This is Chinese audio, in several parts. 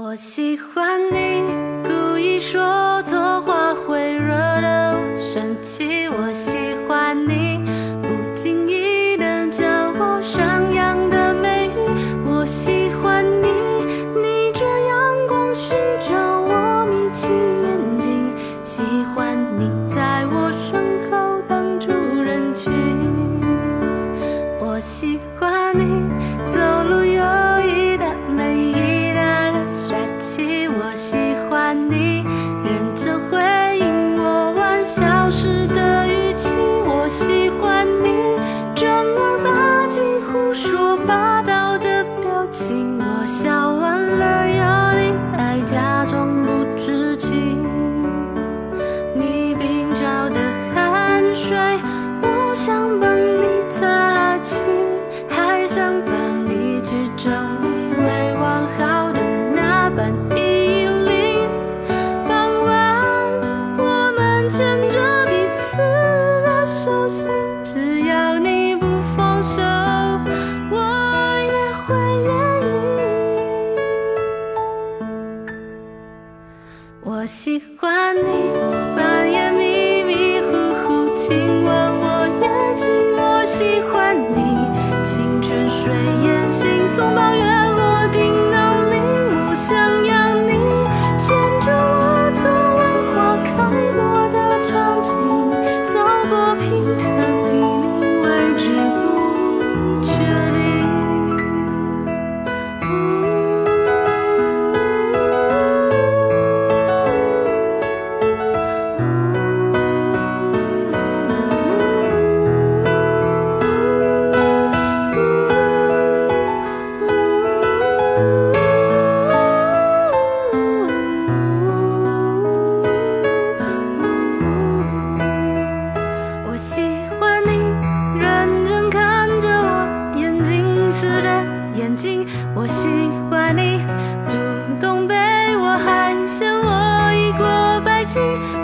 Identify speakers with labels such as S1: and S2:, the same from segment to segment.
S1: 我喜欢你故意说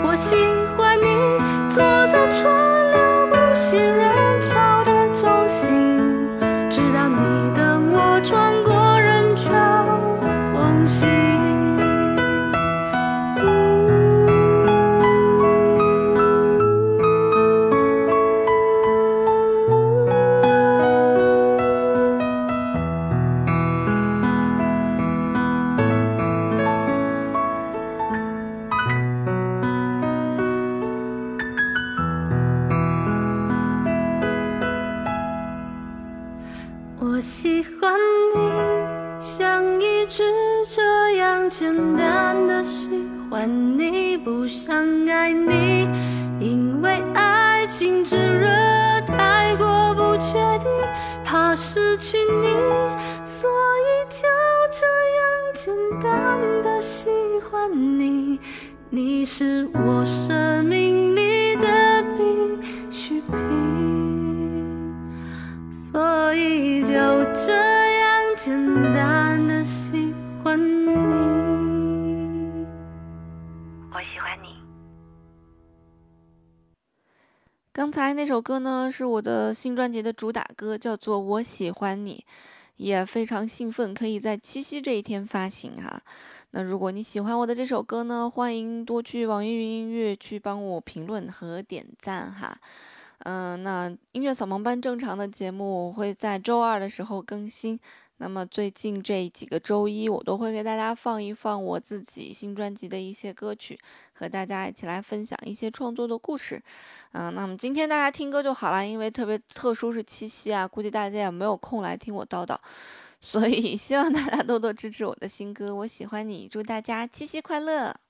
S1: 我心你，像一直这样简单的喜欢你，不想爱你，因为爱情炙热太过不确定，怕失去你，所以就这样简单的喜欢你，你是我生命里你。
S2: 刚才那首歌呢，是我的新专辑的主打歌，叫做《我喜欢你》，也非常兴奋，可以在七夕这一天发行哈。那如果你喜欢我的这首歌呢，欢迎多去网易云音乐去帮我评论和点赞哈。嗯，那音乐扫盲班正常的节目我会在周二的时候更新。那么最近这几个周一，我都会给大家放一放我自己新专辑的一些歌曲，和大家一起来分享一些创作的故事。嗯，那么今天大家听歌就好了，因为特别特殊是七夕啊，估计大家也没有空来听我叨叨，所以希望大家多多支持我的新歌。我喜欢你，祝大家七夕快乐！